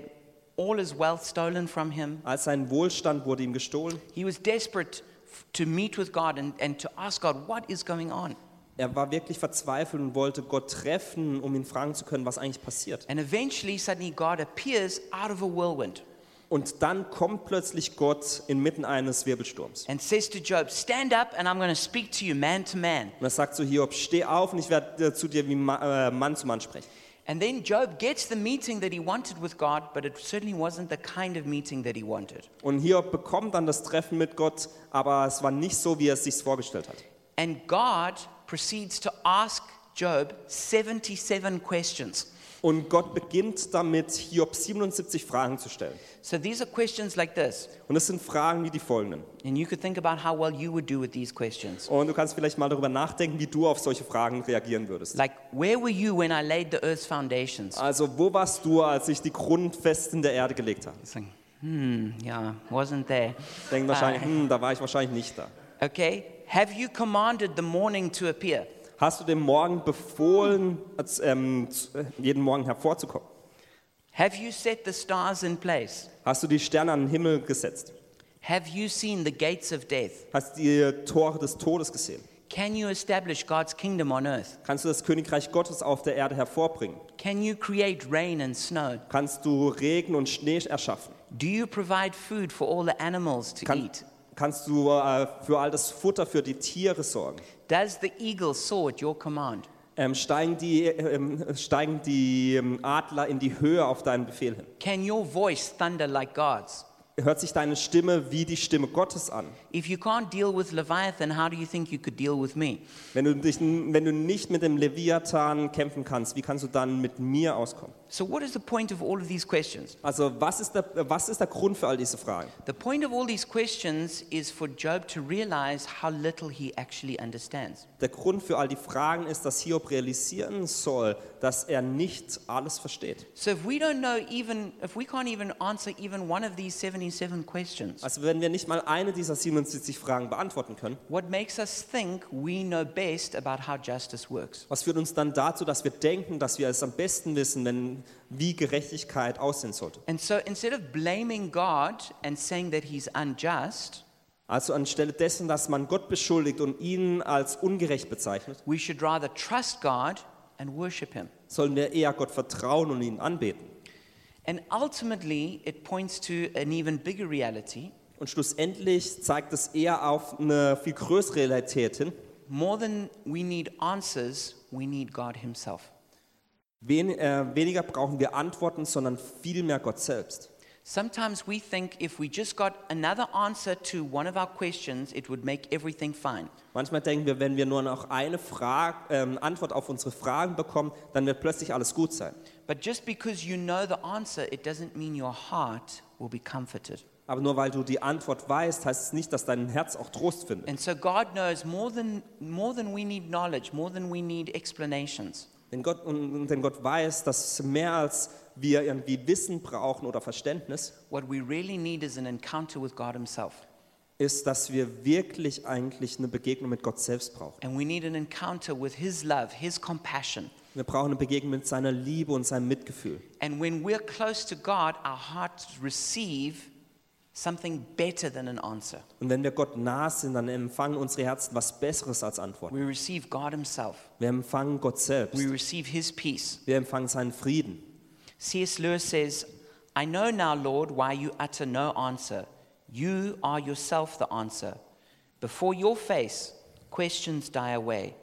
all his wealth stolen from him. all sein Wohlstand wurde ihm gestohlen. He was desperate to meet with God and, and to ask God, what is going on? Er war wirklich verzweifelt und wollte Gott treffen, um ihn fragen zu können, was eigentlich passiert. And eventually, suddenly, God appears out of a whirlwind Und dann kommt plötzlich Gott inmitten eines Wirbelsturms. and says to Job, Stand up and I'm going to speak to you man to man. Und er sagt zu Hiob, steh auf und ich werde äh, zu dir wie äh, Mann zu Mann sprechen. And then Job gets the meeting that he wanted with God, but it certainly wasn't the kind of meeting that he wanted. Und Hiob bekommt dann das Treffen mit Gott, aber es war nicht so, wie er es sich vorgestellt hat. And God proceeds to ask Job 77 questions. Und Gott beginnt damit, Hiob 77 Fragen zu stellen. So these are questions like this. Und es sind Fragen wie die folgenden. And you could think about how well you would do with these questions. Und du kannst vielleicht mal darüber nachdenken, wie du auf solche Fragen reagieren würdest. Like, where were you when I laid the earth's foundations? Also, wo warst du, als ich die Grundfesten der Erde gelegt habe? Like, hmm, yeah, wasn't there. Denken wahrscheinlich, hm, da war ich wahrscheinlich nicht da. Okay, have you commanded the morning to appear? Hast du dem Morgen befohlen, ähm, äh, jeden Morgen hervorzukommen? Have you set the stars in place? Hast du die Sterne an den Himmel gesetzt? Have you seen the gates of death? Hast du die Tore des Todes gesehen? Can you establish God's kingdom on earth? Kannst du das Königreich Gottes auf der Erde hervorbringen? Can you create rain and snow? Kannst du Regen und Schnee erschaffen? Do you provide food for all the animals to Kann, eat? Kannst du äh, für all das Futter für die Tiere sorgen? Does the eagle soar at your command? Ähm, steigen die, ähm, steigen die ähm, Adler in die Höhe auf deinen Befehl hin? Can your voice thunder like God's? Hört sich deine Stimme wie die Stimme Gottes an? If you can't deal with Leviathan, how do you think you could deal with me? Wenn du, dich, wenn du nicht mit dem Leviathan kämpfen kannst, wie kannst du dann mit mir auskommen? So, what is the point of all of these questions? Also was ist, der, was ist der Grund für all diese Fragen? The point of all these questions is for Job to realize how little he actually understands. Der Grund für all die Fragen ist, dass Hiob realisieren soll, dass er nicht alles versteht. So, if we don't know even, if we can't even answer even one of these 77 questions, Also wenn wir nicht mal eine dieser 77 Fragen beantworten können, what makes us think we know best about how justice works? was führt uns dann dazu, dass wir denken, dass wir es am besten wissen, wenn, wie Gerechtigkeit aussehen sollte? And so, instead of blaming God and saying that he's unjust, Also anstelle dessen, dass man Gott beschuldigt und ihn als ungerecht bezeichnet, we should rather trust God and worship him. sollen wir eher Gott vertrauen und ihn anbeten. And ultimately, it points to an even bigger reality. Und schlussendlich zeigt es eher auf eine viel größere Realität hin. More than we need answers, we need God Himself. Wen, äh, weniger brauchen wir Antworten, sondern vielmehr Gott selbst. Sometimes we think if we just got another answer to one of our questions, it would make everything fine. Manchmal denken wir, wenn wir nur noch eine Frage, ähm, Antwort auf unsere Fragen bekommen, dann wird plötzlich alles gut sein. But just because you know the answer, it doesn't mean your heart will be comforted. Aber nur weil du die Antwort weißt, heißt es nicht, dass dein Herz auch Trost findet. And so God knows more than, more than we need knowledge, more than we need explanations. Denn Gott, und, denn Gott weiß, dass mehr als wir irgendwie Wissen brauchen oder Verständnis, What we really need is an encounter with God Himself. ist, dass wir wirklich eigentlich eine Begegnung mit Gott selbst brauchen. And we need an encounter with His love, His compassion. Wir brauchen eine Begegnung mit seiner Liebe und seinem Mitgefühl. And when we're close to God, our hearts receive something better than an answer. Und wenn wir Gott nah sind, dann empfangen unsere Herzen was Besseres als Antwort. We receive God Himself. Wir empfangen Gott selbst. We receive His peace. Wir empfangen seinen Frieden. C.S. Lewis says, I know now, Lord, why you utter no answer. You are yourself the answer. Before your face, questions die away.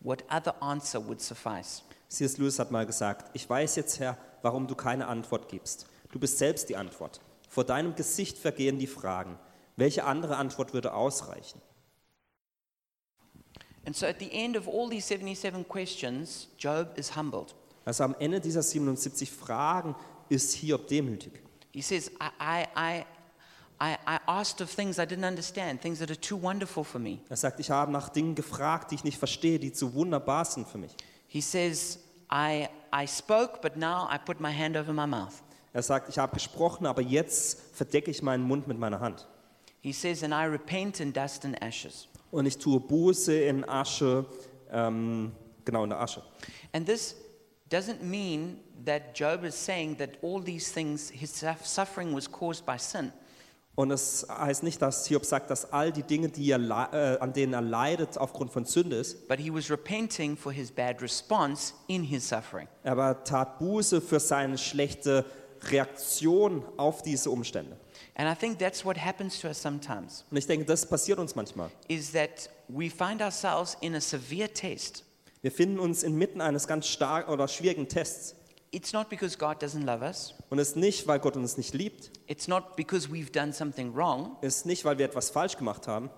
What other answer would suffice? C.S. Lewis hat mal gesagt, ich weiß jetzt, Herr, warum du keine Antwort gibst. Du bist selbst die Antwort. Vor deinem Gesicht vergehen die Fragen. Welche andere Antwort würde ausreichen? And so at the end of all these 77 questions, Job is humbled. Also am Ende dieser 77 Fragen ist Hiob demütig. He says, I, I, I, I, asked of things I didn't understand, things that are too wonderful for me. Er sagt, ich habe nach Dingen gefragt, die ich nicht verstehe, die zu wunderbar sind für mich. He says, I, I spoke, but now I put my hand over my mouth. Er sagt, ich habe gesprochen, aber jetzt verdecke ich meinen Mund mit meiner Hand. He says, and I repent in dust and ashes. Und ich tue Buße in Asche, ähm, genau in der Asche. And this doesn't mean that Job is saying that all these things, his suff- suffering was caused by sin. Und es heißt nicht, dass Hiob sagt, dass all die Dinge, die er, äh, an denen er leidet, aufgrund von Sünde ist. But he was repenting for his bad response in his suffering. Er aber tat Buße für seine schlechte Reaktion auf diese Umstände. And I think that's what happens to us sometimes, Und ich denke, das passiert uns manchmal. is that we find ourselves in a severe test. Wir finden uns inmitten eines ganz starken oder schwierigen Tests. It's not because God doesn't love us. Und es ist nicht, weil Gott uns nicht liebt. It's not because we've done something wrong, Es ist nicht, weil wir etwas falsch gemacht haben.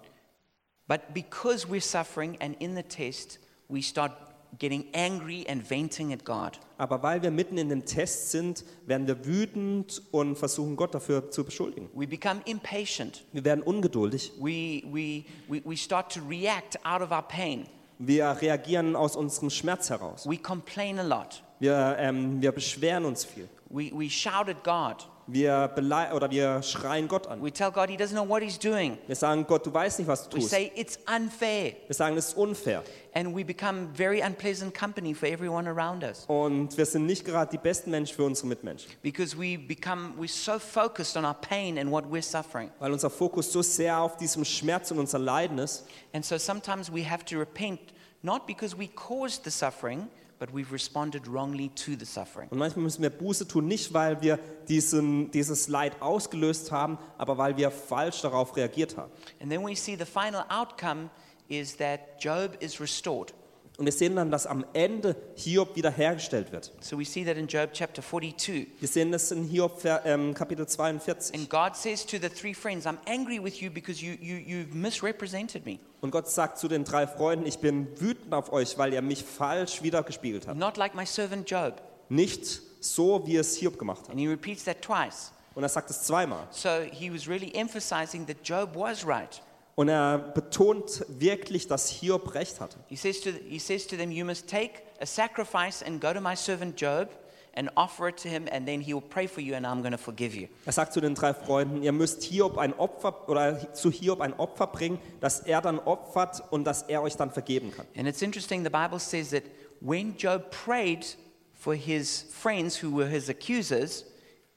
but because we're suffering and in the test, we start getting angry and venting at God. Aber weil wir mitten in dem Test sind, werden wir wütend und versuchen, Gott dafür zu beschuldigen. We become impatient. Wir werden ungeduldig. We, we, we, we start to react out of our pain. Wir reagieren aus unserem Schmerz heraus. We complain a lot. Wir, ähm, wir beschweren uns viel. We, we shout at God. Wir, oder wir schreien Gott an. We tell God he doesn't know what he's doing. Wir sagen, Gott, du weißt nicht, was du We tust. say it's unfair. Wir sagen, es ist unfair. And we become very unpleasant company for everyone around us Und wir sind nicht gerade die besten Menschen für unsere Mitmenschen. because we become, we're so focused on our pain and what we're suffering. Weil unser Fokus so sehr auf diesem Schmerz und unser Leiden ist. And so sometimes we have to repent, not because we caused the suffering, but we've responded wrongly to the suffering. Und manchmal müssen wir Buße tun, nicht weil wir diesen, dieses Leid ausgelöst haben, aber weil wir falsch darauf reagiert haben. And then we see the final outcome is that Job is restored. Und wir sehen dann, dass am Ende Hiob wiederhergestellt wird. So we see that in Job chapter 42. Wir sehen das in Hiob ähm, Kapitel 42. And God says to the three friends, I'm angry with you because you, you, you've misrepresented me. Und Gott sagt zu den drei Freunden, ich bin wütend auf euch, weil ihr mich falsch wiedergespiegelt habt. Not like my servant Job. Nicht so, wie es Hiob gemacht hat. And he repeats that twice. Und er sagt es zweimal. So he was really emphasizing that Job was right. Und er betont wirklich, dass Hiob recht hatte. He says, to, he says to them, You must take a sacrifice and go to my servant Job and offer it to him, and then he will pray for you, and I'm going to forgive you. Er sagt zu den drei Freunden, ihr müsst Hiob ein Opfer oder zu Hiob ein Opfer bringen, das er dann opfert und das er euch dann vergeben kann. And it's interesting, the Bible says that when Job prayed for his friends who were his accusers,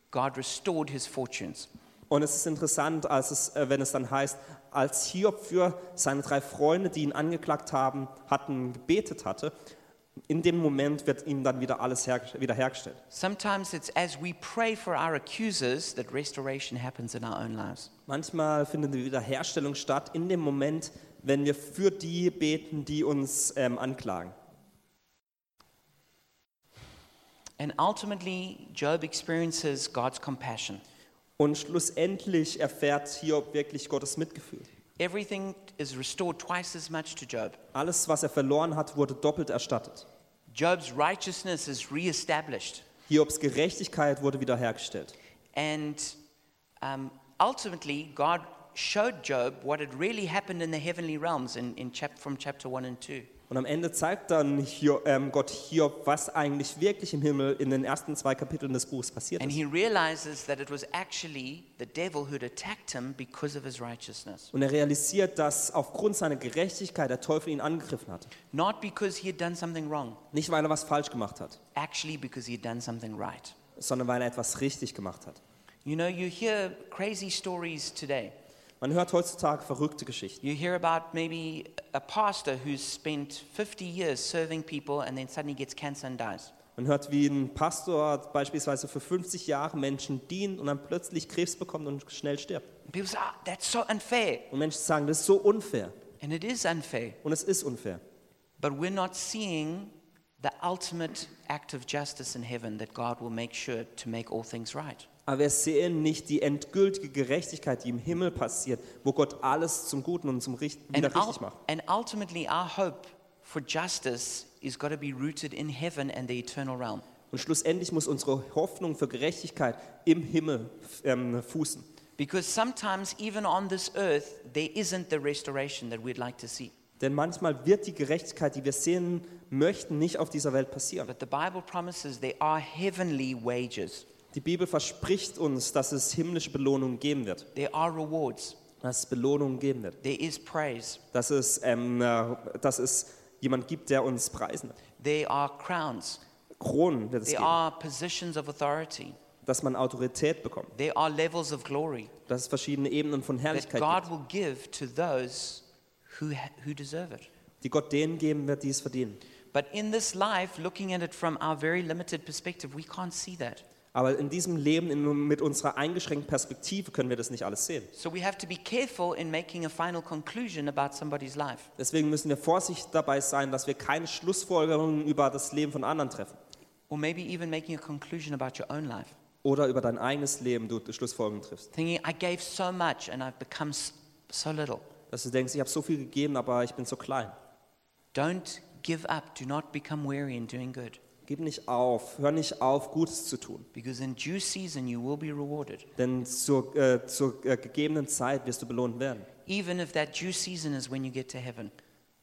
God restored his fortunes. Und es ist interessant, als es, äh, wenn es dann heißt, als Hiob für seine drei Freunde, die ihn angeklagt haben, hatten, gebetet hatte, in dem Moment wird ihm dann wieder alles her, wiederhergestellt. Sometimes it's as we pray for our accusers that restoration happens in our own lives. Manchmal findet die Wiederherstellung statt in dem Moment, wenn wir für die beten, die uns ähm, anklagen. And ultimately, Job experiences God's compassion. Und schlussendlich erfährt Hiob wirklich Gottes Mitgefühl. Everything is restored twice as much to Job. Alles, was er verloren hat, wurde doppelt erstattet. Job's righteousness is reestablished. Hiobs Gerechtigkeit wurde wiederhergestellt. And um, ultimately, God showed Job what had really happened in the heavenly realms in, in chap- from chapter 1 and 2. Und am Ende zeigt dann Hiob, ähm, Gott Hiob, was eigentlich wirklich im Himmel in den ersten zwei Kapiteln des Buchs passiert And ist. he realizes that it was actually the devil who'd attacked him because of his righteousness. Und er realisiert, dass aufgrund seiner Gerechtigkeit der Teufel ihn angegriffen hat. Not because he had done something wrong, Nicht, weil er was falsch gemacht hat, actually because he had done something right. sondern weil er etwas richtig gemacht hat. You know, you hear crazy stories today. Man hört heutzutage verrückte Geschichten. You hear about maybe a pastor who's spent 50 years serving people and then suddenly gets cancer and dies. Man hört, wie ein Pastor beispielsweise für 50 Jahre Menschen dient und dann plötzlich Krebs bekommt und schnell stirbt. People say, ah, that's so unfair. Und Menschen sagen, das ist so unfair. And it is unfair. Und es ist unfair. But we're not seeing the ultimate act of justice in heaven that God will make sure to make all things right. Aber wir sehen nicht die endgültige Gerechtigkeit, die im Himmel passiert, wo Gott alles zum Guten und zum Richt wieder richtig macht. and ultimately, our hope for justice is got to be rooted in heaven and the eternal realm. Und schlussendlich muss unsere Hoffnung für Gerechtigkeit im Himmel ähm, fußen. Because sometimes, even on this earth, there isn't the restoration that we'd like to see. Denn manchmal wird die Gerechtigkeit, die wir sehen möchten, nicht auf dieser Welt passieren. But the Bible promises there are heavenly wages, Die Bibel verspricht uns, dass es himmlische Belohnungen geben wird. there are rewards, Dass es Belohnungen geben wird. there is praise, Dass es, ähm, äh, dass es jemand gibt, der uns preisen wird. there are crowns, Kronen wird es there geben. are positions of authority, Dass man Autorität bekommt. there are levels of glory Dass es verschiedene Ebenen von that Herrlichkeit God gibt, will give to those who, who deserve it. die Gott denen geben wird, die es verdienen. But in this life, looking at it from our very limited perspective, we can't see that. Aber in diesem Leben, in, mit unserer eingeschränkten Perspektive, können wir das nicht alles sehen. So we have to be careful in making a final conclusion about somebody's life. Deswegen müssen wir vorsichtig dabei sein, dass wir keine Schlussfolgerungen über das Leben von anderen treffen. Or maybe even making a conclusion about your own life. Oder über dein eigenes Leben du Schlussfolgerungen triffst. Thinking, I gave so much and I've become so little. Dass du denkst, ich habe so viel gegeben, aber ich bin so klein. Don't give up. Do not become weary in doing good. Gib nicht auf, hör nicht auf, Gutes zu tun. Because in due season, you will be rewarded. Denn zur, äh, zur äh, gegebenen Zeit wirst du belohnt werden. Even if that due season is when you get to heaven.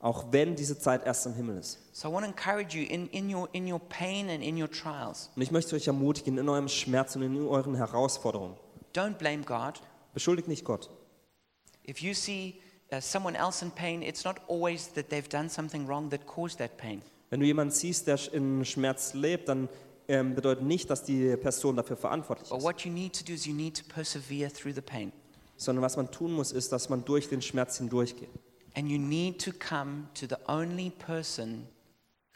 auch wenn diese Zeit erst im Himmel ist. So I want to encourage you in, in, your, in your pain and in your trials. Und ich möchte euch ermutigen, in eurem Schmerz und in euren Herausforderungen, Don't blame God. beschuldigt nicht Gott. If you see uh, someone else in pain, it's not always that they've done something wrong that caused that pain. Wenn du jemanden siehst, der in Schmerz lebt, dann ähm, bedeutet nicht, dass die Person dafür verantwortlich ist. what you need to do is you need to persevere through the pain. Sondern was man tun muss, ist, dass man durch den Schmerz hindurchgeht. And you need to come to the only person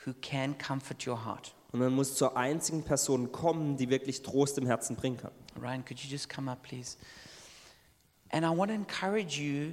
who can comfort your heart. Und man muss zur einzigen Person kommen, die wirklich Trost im Herzen bringen kann. Ryan, could you just come up, please? And I want to encourage you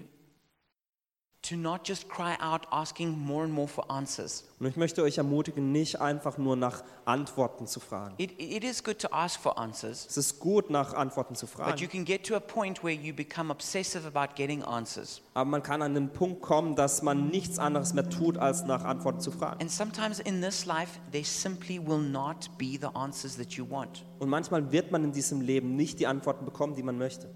to not just cry out asking more and more for answers. Und ich möchte euch ermutigen, nicht einfach nur nach Antworten zu fragen. It, it is good to ask for answers, Es ist gut, nach Antworten zu but you fragen. can get to a point where you become obsessive about getting answers. Aber man kann an den Punkt kommen, dass man nichts anderes mehr tut, als nach Antworten zu fragen. And sometimes in this life, there simply will not be the answers that you want. Und manchmal wird man in diesem Leben nicht die Antworten bekommen, die man möchte.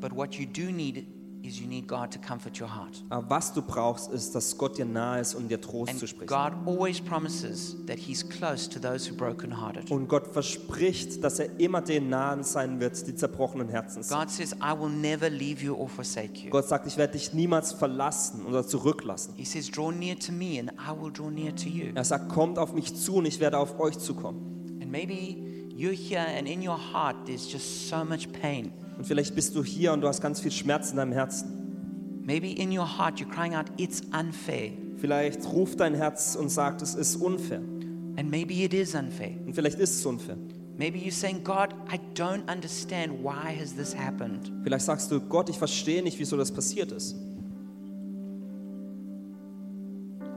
But what you do need is you need God to comfort your heart. Aber was du brauchst, ist, dass Gott dir nahe ist und dir Trost zu And sprechen. God always promises that He's close to those who are brokenhearted. Und Gott verspricht, dass er immer denen nahe sein wird, die zerbrochenen Herzens sind. God says, I will never leave you or forsake you. Gott sagt, ich werde dich niemals verlassen oder zurücklassen. He says, Draw near to me and I will draw near to you. Er sagt, kommt auf mich zu und ich werde auf euch zukommen. And maybe you're here and in your heart there's just so much pain. Und vielleicht bist du hier und du hast ganz viel Schmerz in deinem Herzen. Maybe in your heart you're crying out, It's unfair. Vielleicht ruft dein Herz und sagt, es ist unfair. And maybe it is unfair. Und vielleicht ist es unfair. Maybe you're saying, God, I don't understand. Why has this happened? Vielleicht sagst du, Gott, ich verstehe nicht, wieso das passiert ist.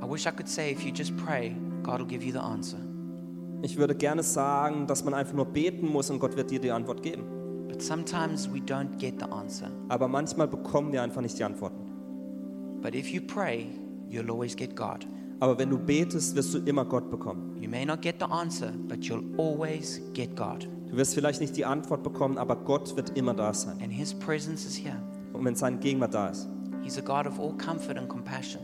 I wish I could say, if you just pray, God will give you the answer. Ich würde gerne sagen, dass man einfach nur beten muss und Gott wird dir die Antwort geben. But sometimes we don't get the answer. Aber manchmal bekommen wir einfach nicht die Antworten. But if you pray, you'll always get God. Aber wenn du betest, wirst du immer Gott bekommen. You may not get the answer, but you'll always get God. Du wirst vielleicht nicht die Antwort bekommen, aber Gott wird immer da sein. And His presence is here. Und wenn sein Gegenwart da ist. He's a God of all comfort and compassion.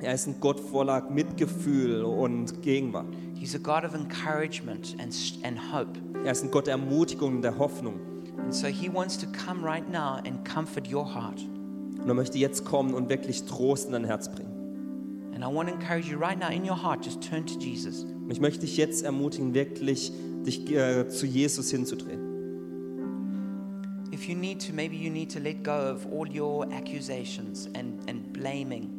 Er ist ein Gott voller Mitgefühl und Gegenwart. He's a God of encouragement and, and hope. Er ist ein Gott der Ermutigung und der Hoffnung. And so He wants to come right now and comfort your heart. Und er möchte jetzt kommen und wirklich Trost in dein Herz bringen. And I want to encourage you right now in your heart, just turn to Jesus. Und ich möchte dich jetzt ermutigen, wirklich dich äh, zu Jesus hinzudrehen. If you need to, maybe you need to let go of all your accusations and, and blaming.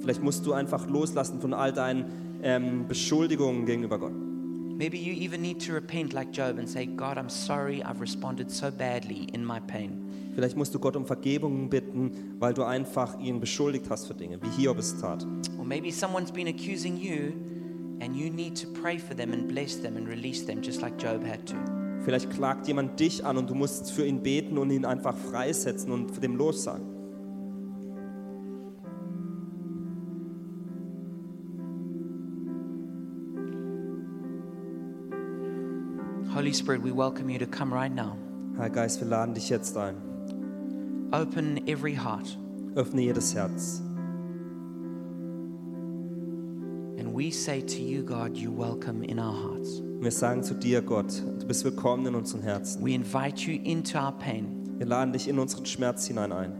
Vielleicht musst du einfach loslassen von all deinen ähm, Beschuldigungen gegenüber Gott. Maybe you even need to repent like Job and say, God, I'm sorry I've responded so badly in my pain. Vielleicht musst du Gott um Vergebung bitten, weil du einfach ihn beschuldigt hast für Dinge, wie Hiob es tat. Or maybe someone's been accusing you and you need to pray for them and bless them and release them just like Job had to. Vielleicht klagt jemand dich an und du musst für ihn beten und ihn einfach freisetzen und dem lossagen. Holy Spirit, we welcome you to come right now. Herr Geist, wir laden dich jetzt ein. Open every heart. Öffne jedes Herz. And we say to you, God, you're welcome in our hearts. Wir sagen zu dir, Gott, du bist willkommen in unseren Herzen. We invite you into our pain. Wir laden dich in unseren Schmerz hinein ein.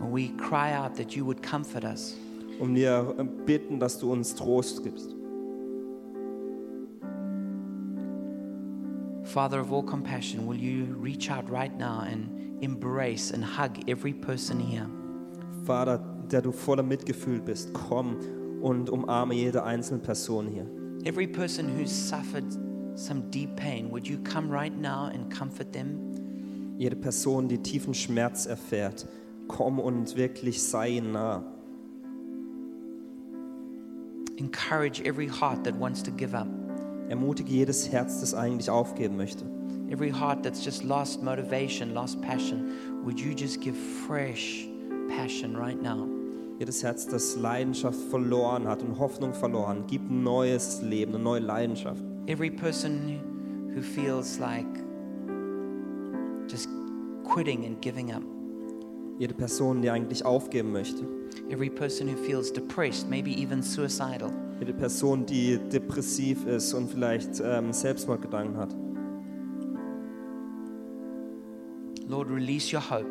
And we cry out that you would comfort us. Und wir bitten, dass du uns Trost gibst. Father of all compassion, will you reach out right now and embrace and hug every person here? Vater, der du voller Mitgefühl bist, komm und umarme jede einzelne Person hier. Every person who's suffered some deep pain, would you come right now and comfort them? Jede Person, die tiefen Schmerz erfährt, komm und wirklich sei nah. Encourage every heart that wants to give up, Ermutige jedes Herz, das eigentlich aufgeben möchte. every heart that's just lost motivation, lost passion. Would you just give fresh passion right now? Jedes Herz, das Leidenschaft verloren hat und Hoffnung verloren, ein neues Leben, eine neue Leidenschaft. Every person who feels like just quitting and giving up, Jede Person, die eigentlich aufgeben möchte. Every person who feels depressed, maybe even suicidal. Jede Person, die depressiv ist und vielleicht ähm, Selbstmordgedanken hat. Lord, release your hope.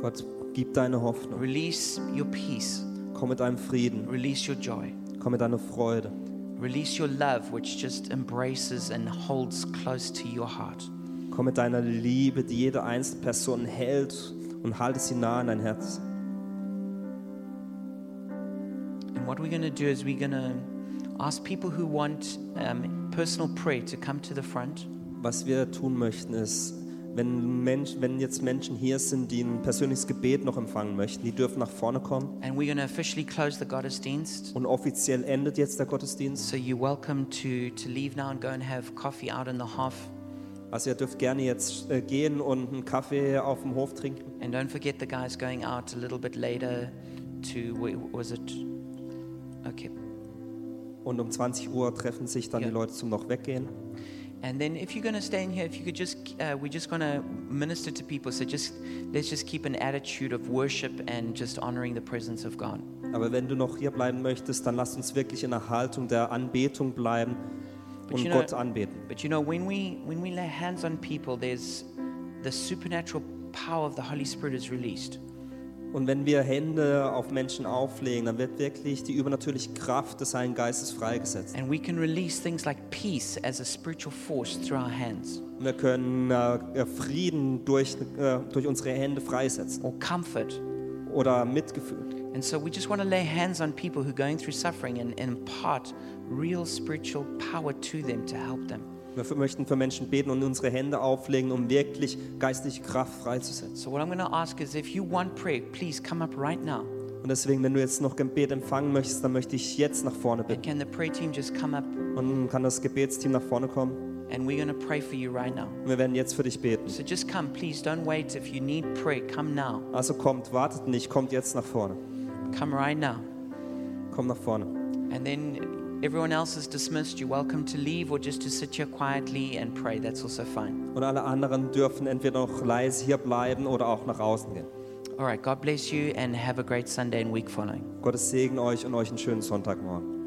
Gott, gib deine Hoffnung. Release your peace. Komm mit deinem Frieden. Release your joy. Komm mit deiner Freude. Release your love, which just embraces and holds close to your heart. Komm mit deiner Liebe, die jede einzelne Person hält und halte sie nah an dein Herz. What we're going to do is we're going to ask people who want um, personal prayer to come to the front. Was wir tun möchten ist, wenn, Mensch, wenn jetzt Menschen hier sind, die ein persönliches Gebet noch empfangen möchten, die dürfen nach vorne kommen. And we're going to officially close the Gottesdienst. Und offiziell endet jetzt der Gottesdienst. So you're welcome to, to leave now and go and have coffee out in the half. Also ihr dürft gerne jetzt äh, gehen und einen Kaffee auf dem Hof trinken. And don't forget the guys going out a little bit later to, was it? Okay. Und um 20 Uhr treffen sich dann die Leute zum noch weggehen. And then if you're going to stay in here, if you could just, uh, we're just going to minister to people. So just, let's just keep an attitude of worship and just honoring the presence of God. Aber wenn du noch hier bleiben möchtest, dann lass uns wirklich in der Haltung der Anbetung bleiben But und you know- Gott anbeten. But you know, when we, when we lay hands on people, there's the supernatural power of the Holy Spirit is released. Und wenn wir Hände auf Menschen auflegen, dann wird wirklich die übernatürliche Kraft des Heiligen Geistes freigesetzt. And we can release things like peace as a spiritual force through our hands, Und wir können äh, Frieden durch, äh, durch unsere Hände freisetzen or comfort. oder Mitgefühl. And so we just want to lay hands on people who are going through suffering and, and impart real spiritual power to them to help them. Wir möchten für Menschen beten und unsere Hände auflegen, um wirklich geistliche Kraft freizusetzen. So what I'm going to ask is if you want prayer, please come up right now. Und deswegen, wenn du jetzt noch Gebet empfangen möchtest, dann möchte ich jetzt nach vorne And bitten. can the prayer team just come up Und dann kann das Gebetsteam nach vorne kommen. and we're going to pray for you right now. Wir werden jetzt für dich beten. So just come, please. Don't wait. If you need prayer, come now. Also kommt, wartet nicht, kommt jetzt nach vorne. Come right now. Kommt nach vorne. And then everyone else is dismissed. You're welcome to leave or just to sit here quietly and pray. That's also fine. Und alle anderen dürfen entweder noch leise hier bleiben oder auch nach außen gehen. All right. God bless you and have a great Sunday and week following. Gottes Segen euch und euch einen schönen Sonntagmorgen.